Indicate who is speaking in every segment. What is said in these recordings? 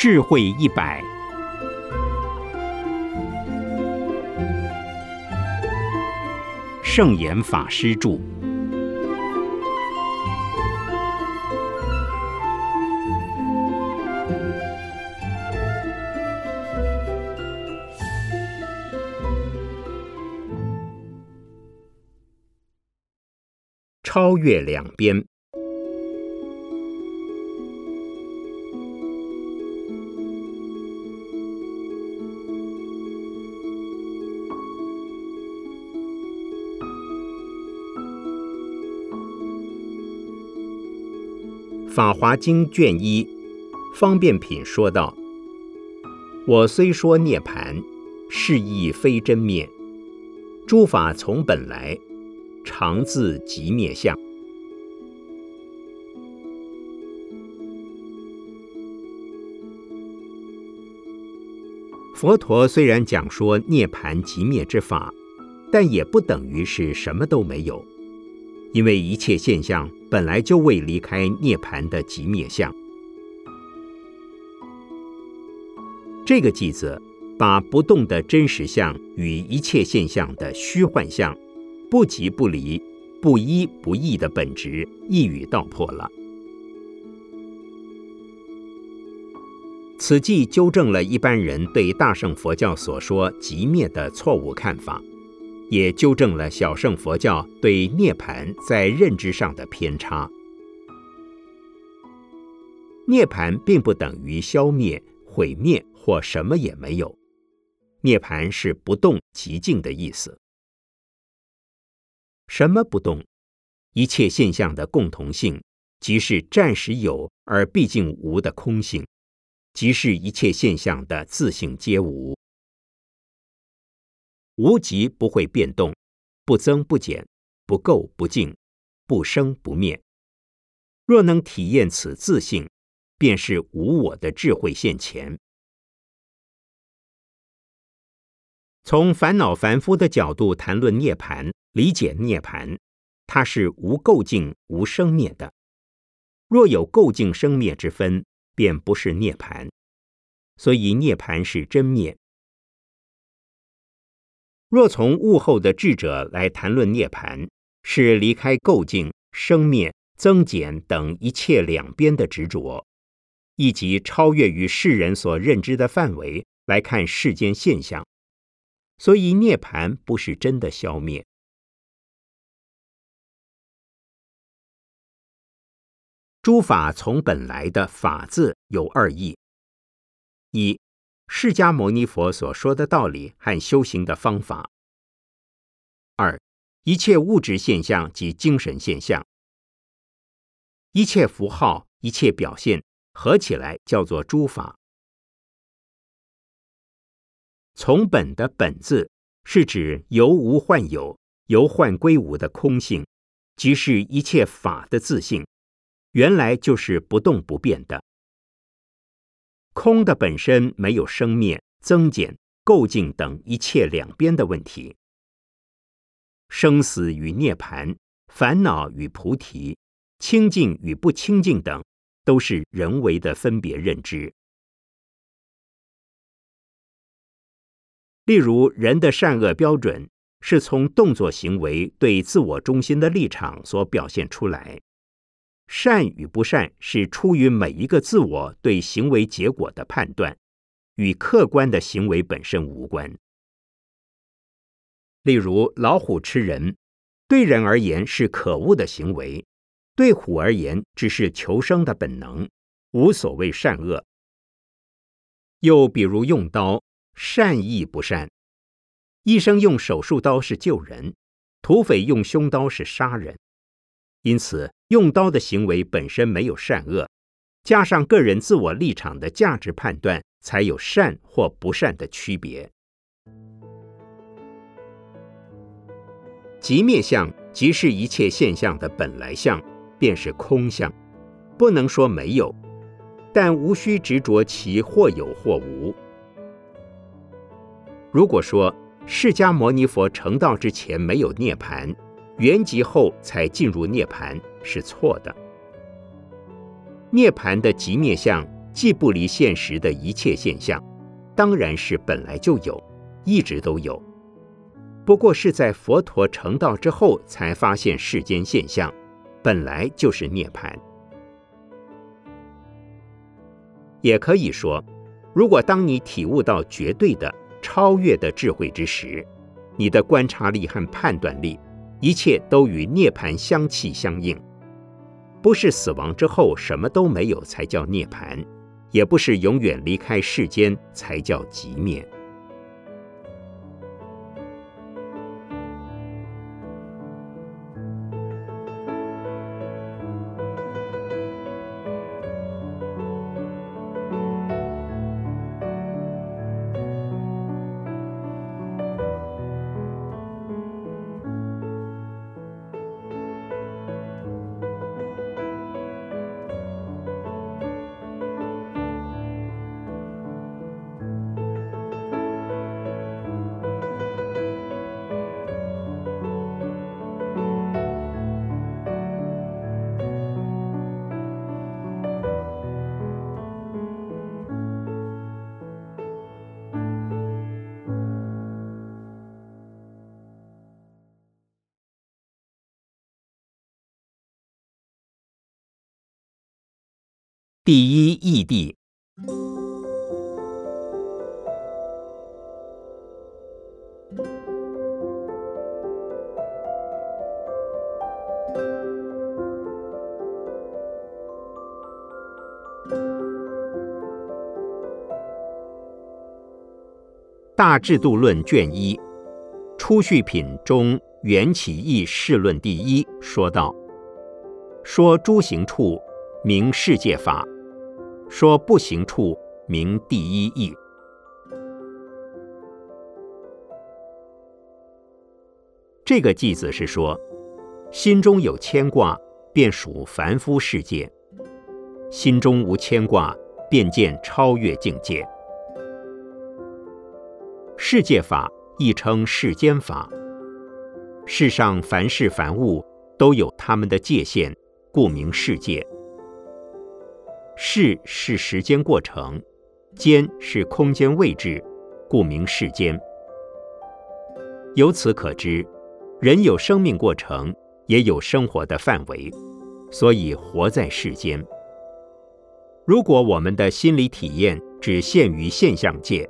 Speaker 1: 智慧一百，圣严法师著。超越两边。法华经卷一方便品说道：“我虽说涅盘，是亦非真灭。诸法从本来。”常自即灭相。佛陀虽然讲说涅盘即灭之法，但也不等于是什么都没有，因为一切现象本来就未离开涅盘的即灭相。这个句子把不动的真实相与一切现象的虚幻相。不即不离、不依不异的本质一语道破了。此即纠正了一般人对大乘佛教所说即灭的错误看法，也纠正了小乘佛教对涅盘在认知上的偏差。涅盘并不等于消灭、毁灭或什么也没有，涅盘是不动极静的意思。什么不动？一切现象的共同性，即是暂时有而毕竟无的空性，即是一切现象的自性皆无。无极不会变动，不增不减，不垢不净，不生不灭。若能体验此自性，便是无我的智慧现前。从烦恼凡夫的角度谈论涅盘。理解涅盘，它是无垢净、无生灭的。若有垢净生灭之分，便不是涅盘。所以涅盘是真灭。若从悟后的智者来谈论涅盘，是离开垢净、生灭、增减等一切两边的执着，以及超越于世人所认知的范围来看世间现象。所以涅盘不是真的消灭。诸法从本来的法字有二义：一，释迦牟尼佛所说的道理和修行的方法；二，一切物质现象及精神现象，一切符号、一切表现合起来叫做诸法。从本的本字是指由无换有、由幻归无的空性，即是一切法的自性。原来就是不动不变的，空的本身没有生灭、增减、构净等一切两边的问题。生死与涅盘、烦恼与菩提、清净与不清净等，都是人为的分别认知。例如，人的善恶标准是从动作行为对自我中心的立场所表现出来。善与不善是出于每一个自我对行为结果的判断，与客观的行为本身无关。例如，老虎吃人，对人而言是可恶的行为，对虎而言只是求生的本能，无所谓善恶。又比如用刀，善意不善。医生用手术刀是救人，土匪用凶刀是杀人。因此，用刀的行为本身没有善恶，加上个人自我立场的价值判断，才有善或不善的区别。即灭相即是一切现象的本来相，便是空相，不能说没有，但无需执着其或有或无。如果说释迦牟尼佛成道之前没有涅盘。圆寂后才进入涅盘是错的。涅盘的极灭相既不离现实的一切现象，当然是本来就有，一直都有。不过是在佛陀成道之后，才发现世间现象本来就是涅槃。也可以说，如果当你体悟到绝对的、超越的智慧之时，你的观察力和判断力，一切都与涅槃相契相应。不是死亡之后什么都没有才叫涅槃。也不是永远离开世间才叫极灭。大制度论卷一初序品中缘起义事论第一说道：说诸行处名世界法。说不行处名第一义。这个句子是说，心中有牵挂，便属凡夫世界；心中无牵挂，便见超越境界。世界法亦称世间法。世上凡事凡物都有它们的界限，故名世界。世是时间过程，间是空间位置，故名世间。由此可知，人有生命过程，也有生活的范围，所以活在世间。如果我们的心理体验只限于现象界，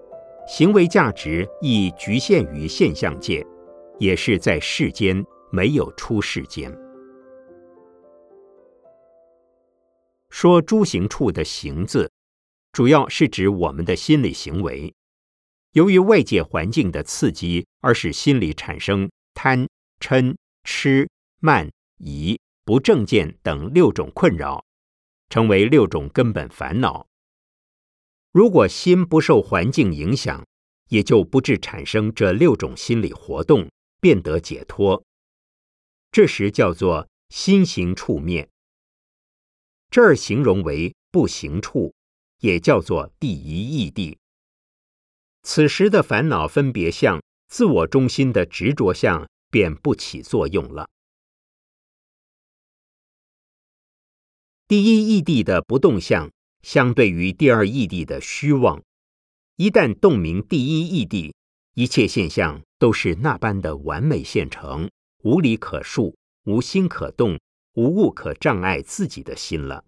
Speaker 1: 行为价值亦局限于现象界，也是在世间，没有出世间。说诸行处的“行”字，主要是指我们的心理行为，由于外界环境的刺激，而使心理产生贪、嗔、痴、慢、疑、不正见等六种困扰，成为六种根本烦恼。如果心不受环境影响，也就不致产生这六种心理活动，便得解脱。这时叫做心行处灭。这儿形容为不行处，也叫做第一义地。此时的烦恼分别相、自我中心的执着相便不起作用了。第一义地的不动相，相对于第二义谛的虚妄。一旦洞明第一义谛，一切现象都是那般的完美现成，无理可述，无心可动。无物可障碍自己的心了。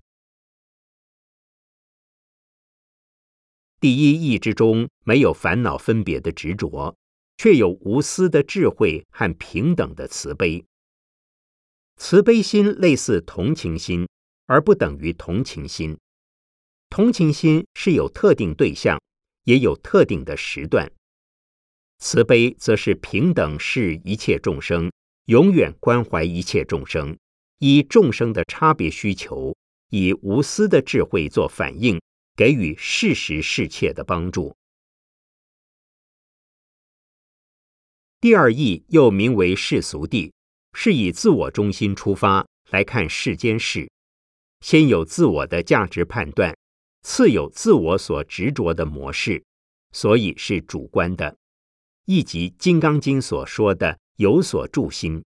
Speaker 1: 第一义之中没有烦恼分别的执着，却有无私的智慧和平等的慈悲。慈悲心类似同情心，而不等于同情心。同情心是有特定对象，也有特定的时段。慈悲则是平等视一切众生，永远关怀一切众生。以众生的差别需求，以无私的智慧做反应，给予适时适切的帮助。第二义又名为世俗谛，是以自我中心出发来看世间事，先有自我的价值判断，次有自我所执着的模式所以是主观的。亦即金刚经所说的有所住心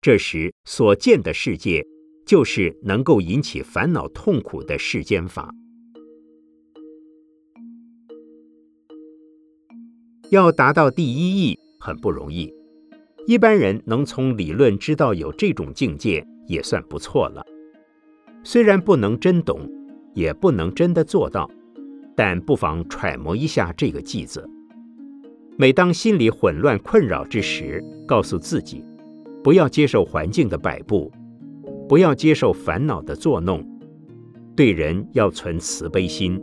Speaker 1: 这时所见的世界就是能够引起烦恼痛苦的世间法。要达到第一意很不容易一般人能从理论知道有这种境界也算不错了。虽然不能真懂也不能真的做到，但不妨揣摩一下这个计子。每当心里混乱困扰之时，告诉自己，不要接受环境的摆布，不要接受烦恼的作弄，对人要存慈悲心，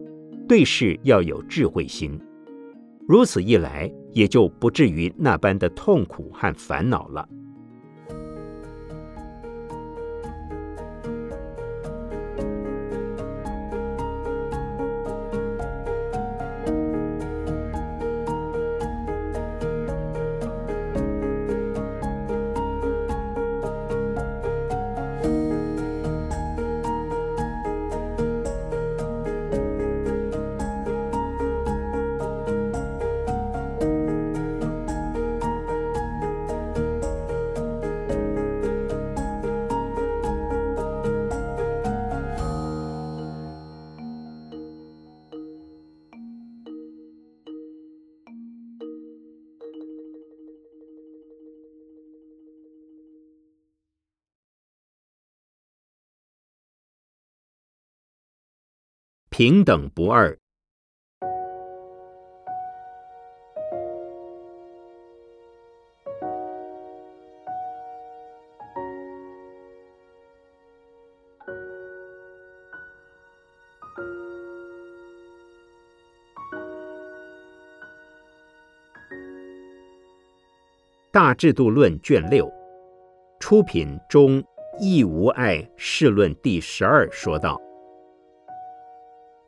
Speaker 1: 对事要有智慧心。如此一来，也就不至于那般的痛苦和烦恼了。平等不二。大制度论卷六，出品中义无碍释论第十二说道。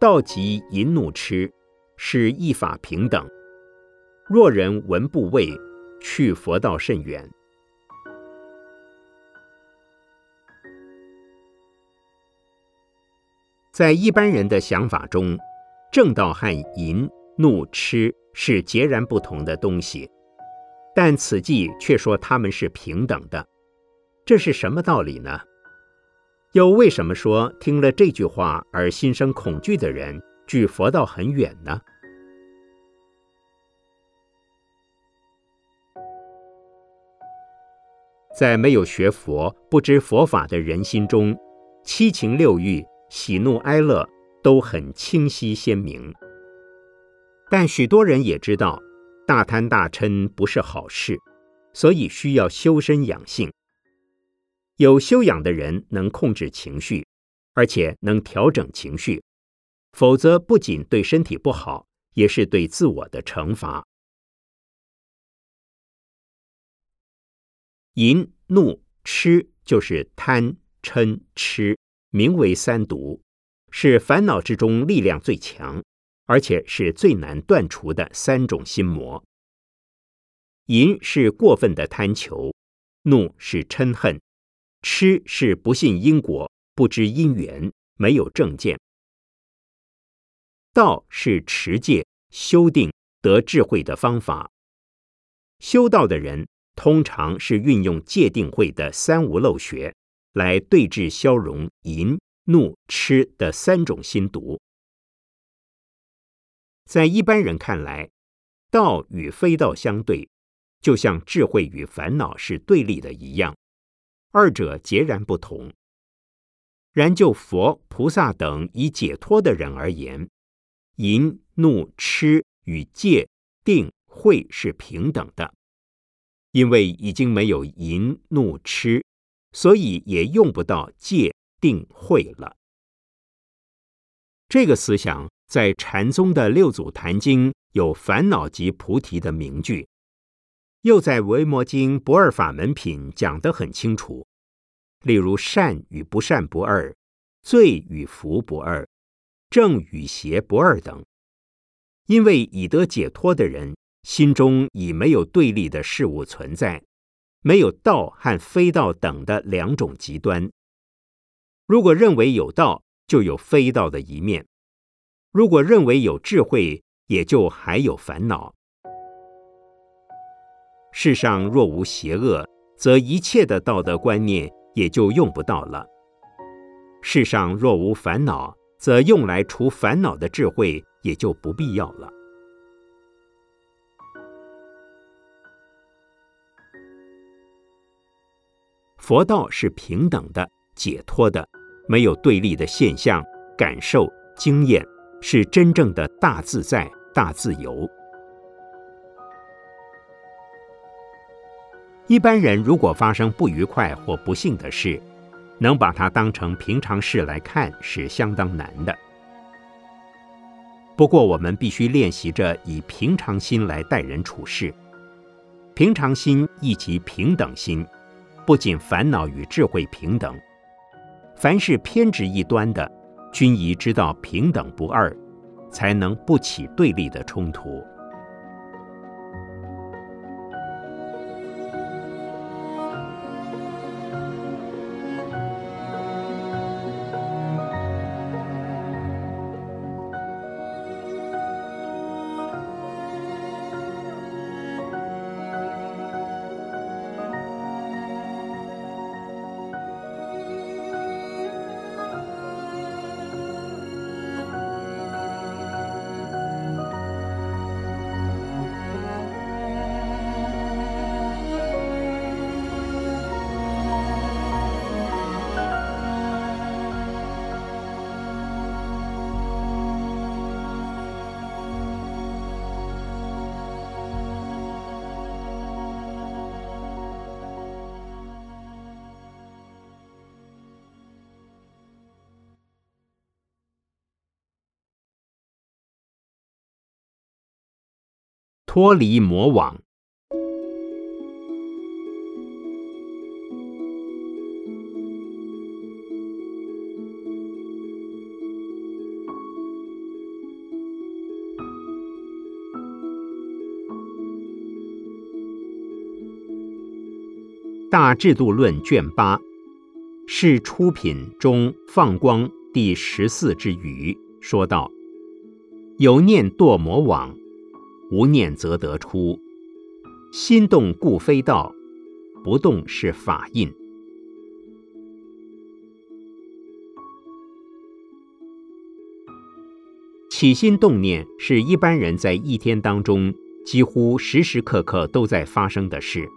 Speaker 1: 道即淫怒痴，是一法平等。若人闻不畏，去佛道甚远。在一般人的想法中，正道和淫怒痴是截然不同的东西，但此际却说他们是平等的，这是什么道理呢？又为什么说听了这句话而心生恐惧的人距佛道很远呢？在没有学佛、不知佛法的人心中，七情六欲、喜怒哀乐都很清晰鲜明。但许多人也知道，大贪大嗔不是好事，所以需要修身养性。有修养的人能控制情绪，而且能调整情绪，否则不仅对身体不好，也是对自我的惩罚。淫、怒、痴就是贪、嗔、痴，名为三毒，是烦恼之中力量最强，而且是最难断除的三种心魔。淫是过分的贪求，怒是嗔恨。痴是不信因果，不知因缘，没有正见；道是持戒、修定、得智慧的方法。修道的人通常是运用戒定慧的三无漏学，来对治消融淫、怒、痴的三种心毒。在一般人看来，道与非道相对，就像智慧与烦恼是对立的一样。二者截然不同。然就佛菩萨等已解脱的人而言，淫怒痴与戒定慧是平等的，因为已经没有淫怒痴，所以也用不到戒定慧了。这个思想在禅宗的六祖坛经有“烦恼即菩提”的名句。又在《维摩经》不二法门品讲得很清楚，例如善与不善不二，罪与福不二，正与邪不二等。因为已得解脱的人心中已没有对立的事物存在，没有道和非道等的两种极端。如果认为有道，就有非道的一面；如果认为有智慧，也就还有烦恼。世上若无邪恶则一切的道德观念也就用不到了。世上若无烦恼则用来除烦恼的智慧也就不必要了。佛道是平等的解脱的没有对立的现象感受经验是真正的大自在大自由。一般人如果发生不愉快或不幸的事，能把它当成平常事来看是相当难的。不过，我们必须练习着以平常心来待人处事。平常心亦即平等心，不仅烦恼与智慧平等，凡是偏执一端的，均宜知道平等不二，才能不起对立的冲突。脱离魔网。大制度论卷八是出品中放光第十四之语，说道：“有念堕魔网。”无念则得出，心动故非道，不动是法印。起心动念是一般人在一天当中几乎时时刻刻都在发生的事。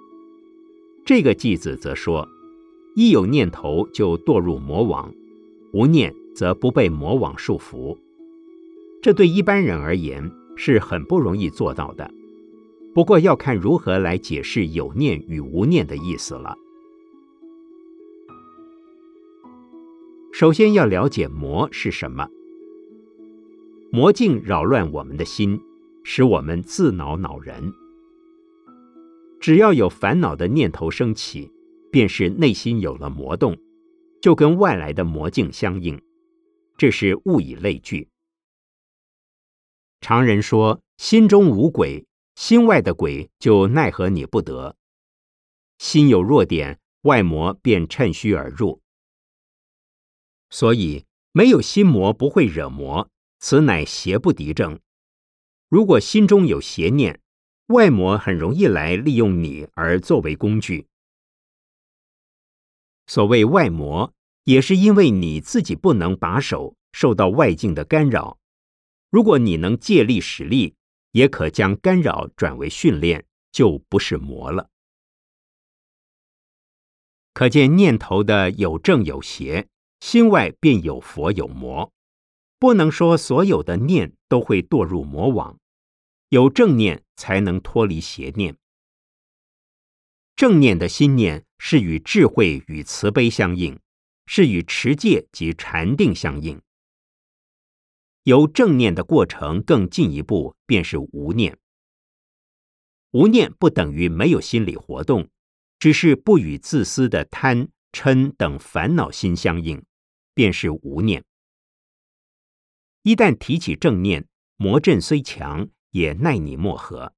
Speaker 1: 这个句子则说，一有念头就堕入魔网，无念则不被魔网束缚。这对一般人而言。是很不容易做到的，不过要看如何来解释有念与无念的意思了。首先要了解魔是什么，魔境扰乱我们的心，使我们自恼恼人。只要有烦恼的念头升起，便是内心有了魔动，就跟外来的魔境相应，这是物以类聚。常人说：“心中无鬼，心外的鬼就奈何你不得。心有弱点，外魔便趁虚而入。所以没有心魔不会惹魔，此乃邪不敌正。如果心中有邪念，外魔很容易来利用你而作为工具。所谓外魔，也是因为你自己不能把守，受到外境的干扰。”如果你能借力使力，也可将干扰转为训练，就不是魔了。可见念头的有正有邪，心外便有佛有魔。不能说所有的念都会堕入魔网，有正念才能脱离邪念。正念的心念是与智慧与慈悲相应，是与持戒及禅定相应。由正念的过程更进一步，便是无念。无念不等于没有心理活动，只是不与自私的贪嗔等烦恼心相应，便是无念。一旦提起正念，魔阵虽强，也奈你莫何。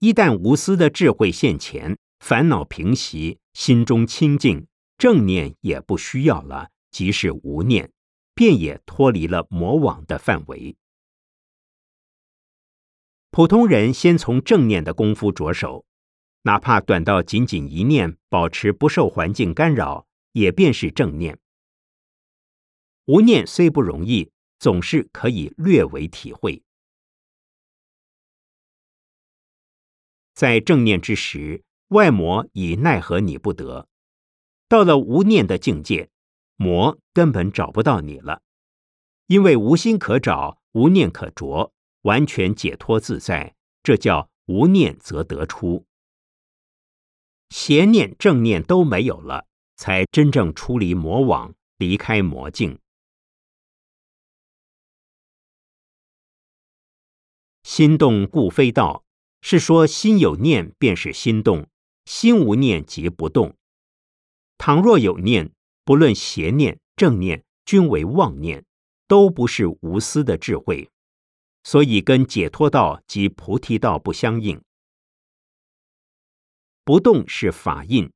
Speaker 1: 一旦无私的智慧现前，烦恼平息，心中清净，正念也不需要了，即是无念。便也脱离了魔网的范围。普通人先从正念的功夫着手，哪怕短到仅仅一念，保持不受环境干扰，也便是正念。无念虽不容易，总是可以略为体会。在正念之时，外魔已奈何你不得，到了无念的境界，魔根本找不到你了，因为无心可找，无念可着，完全解脱自在，这叫无念则得出。邪念、正念都没有了，才真正出离魔网，离开魔境。心动故非道，是说心有念便是心动，心无念即不动。倘若有念，不论邪念、正念，均为妄念，都不是无私的智慧，所以跟解脱道及菩提道不相应。不动是法印，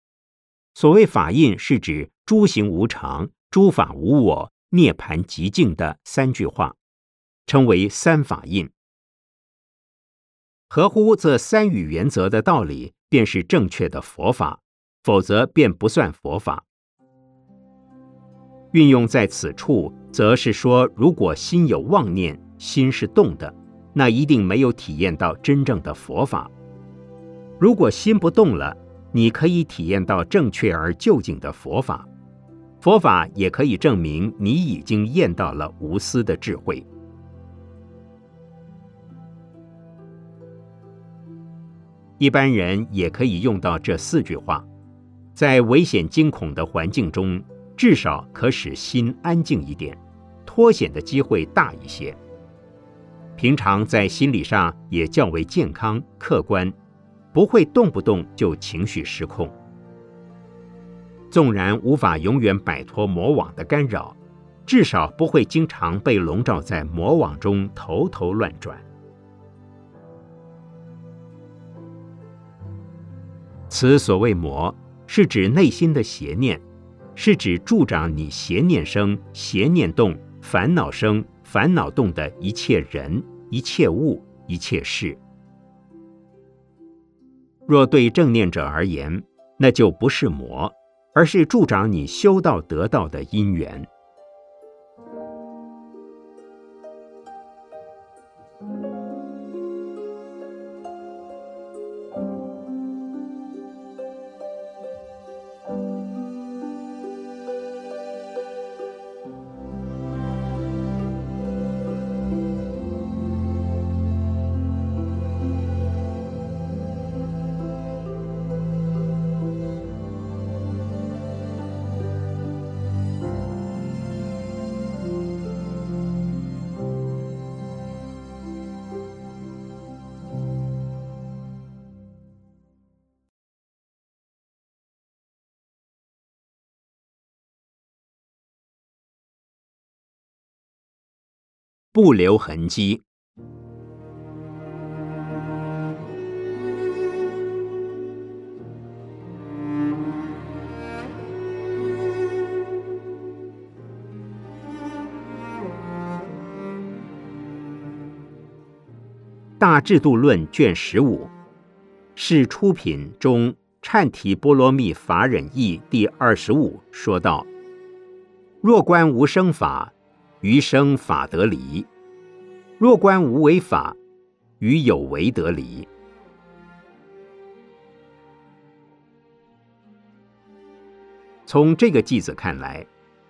Speaker 1: 所谓法印是指诸行无常、诸法无我、涅盘极静的三句话，称为三法印。合乎这三语原则的道理，便是正确的佛法。否则便不算佛法。运用在此处，则是说，如果心有妄念，心是动的，那一定没有体验到真正的佛法。如果心不动了，你可以体验到正确而究竟的佛法。佛法也可以证明你已经验到了无私的智慧。一般人也可以用到这四句话。在危险惊恐的环境中，至少可使心安静一点，脱险的机会大一些。平常在心理上也较为健康客观，不会动不动就情绪失控。纵然无法永远摆脱魔网的干扰，至少不会经常被笼罩在魔网中头头乱转。此所谓魔。是指内心的邪念，是指助长你邪念生、邪念动、烦恼生、烦恼动的一切人、一切物、一切事。若对正念者而言，那就不是魔，而是助长你修道得道的因缘。不留痕迹。大制度论卷十五是出品中忏提波罗蜜法忍义第二十五说道：若观无生法。余生法得离，若观无为法，于有为得离。从这个句子看来，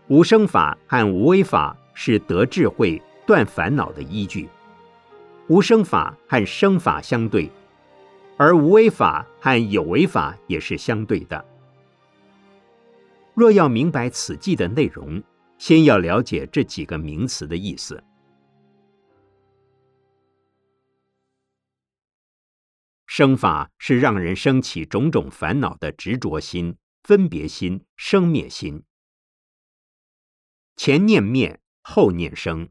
Speaker 1: 无生法和无为法是得智慧、断烦恼的依据。无生法和生法相对，而无为法和有为法也是相对的。若要明白此记的内容。先要了解这几个名词的意思。生法是让人生起种种烦恼的执着心、分别心、生灭心。前念灭，后念生，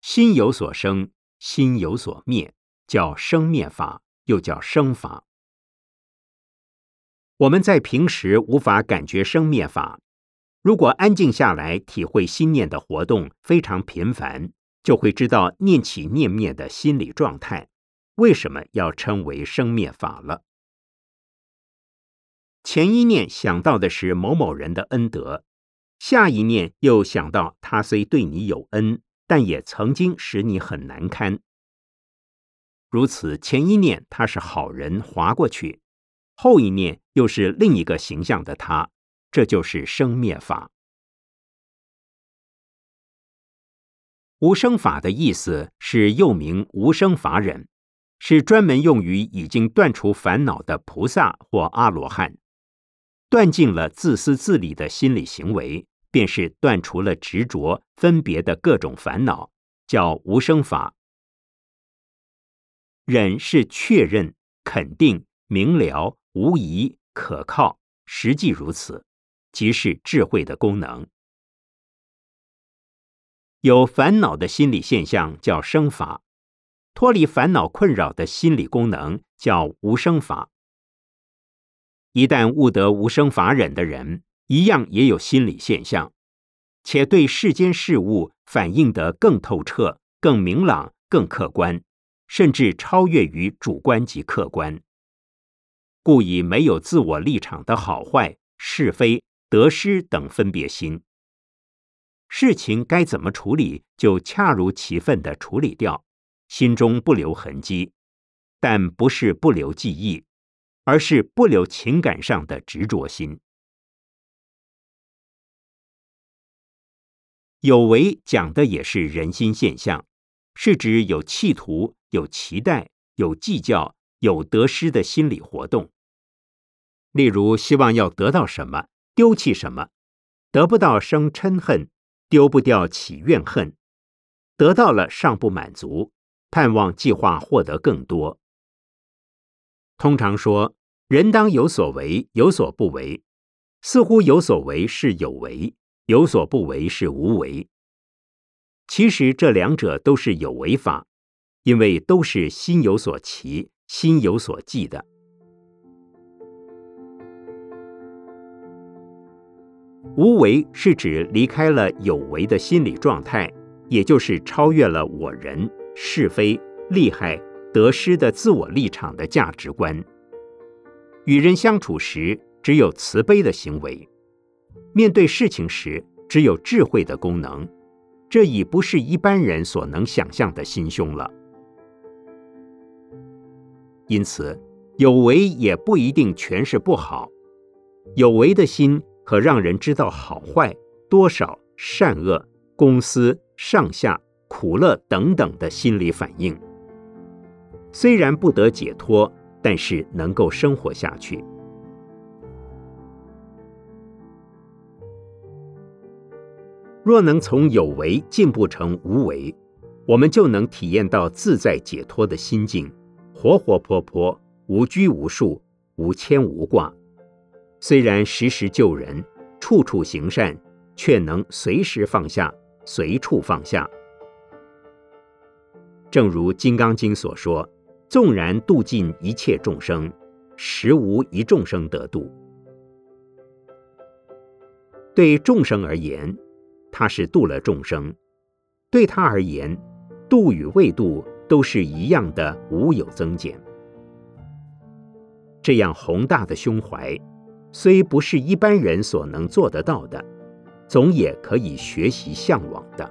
Speaker 1: 心有所生，心有所灭，叫生灭法，又叫生法。我们在平时无法感觉生灭法。如果安静下来，体会心念的活动非常频繁，就会知道念起念灭的心理状态。为什么要称为生灭法了？前一念想到的是某某人的恩德，下一念又想到他虽对你有恩，但也曾经使你很难堪。如此，前一念他是好人，划过去；后一念又是另一个形象的他。这就是生灭法。无生法的意思是又名无生法忍，是专门用于已经断除烦恼的菩萨或阿罗汉，断尽了自私自利的心理行为，便是断除了执着分别的各种烦恼，叫无生法。忍是确认、肯定、明了、无疑、可靠，实际如此，即是智慧的功能。有烦恼的心理现象叫生法，脱离烦恼困扰的心理功能叫无生法。一旦悟得无生法忍的人，一样也有心理现象，且对世间事物反应得更透彻、更明朗、更客观，甚至超越于主观及客观，故以没有自我立场的好坏、是非、得失等分别心。事情该怎么处理，就恰如其分的处理掉，心中不留痕迹，但不是不留记忆，而是不留情感上的执着心。有为讲的也是人心现象，是指有企图、有期待、有计较、有得失的心理活动。例如，希望要得到什么，丢弃什么，得不到生嗔恨。丢不掉起怨恨，得到了尚不满足，盼望计划获得更多。通常说，人当有所为，有所不为。似乎有所为是有为，有所不为是无为。其实这两者都是有为法，因为都是心有所期，心有所寄的。无为是指离开了有为的心理状态，也就是超越了我人是非利害得失的自我立场的价值观。与人相处时，只有慈悲的行为；面对事情时，只有智慧的功能。这已不是一般人所能想象的心胸了。因此，有为也不一定全是不好。有为的心。可让人知道好坏、多少、善恶、公司、上下、苦乐等等的心理反应。虽然不得解脱，但是能够生活下去。若能从有为进步成无为，我们就能体验到自在解脱的心境，活活泼泼，无拘无束，无牵无挂。虽然时时救人，处处行善，却能随时放下，随处放下。正如《金刚经》所说：“纵然度尽一切众生，实无一众生得度。”对众生而言，他是度了众生；对他而言，度与未度都是一样的，无有增减。这样宏大的胸怀。虽不是一般人所能做得到的，总也可以学习向往的。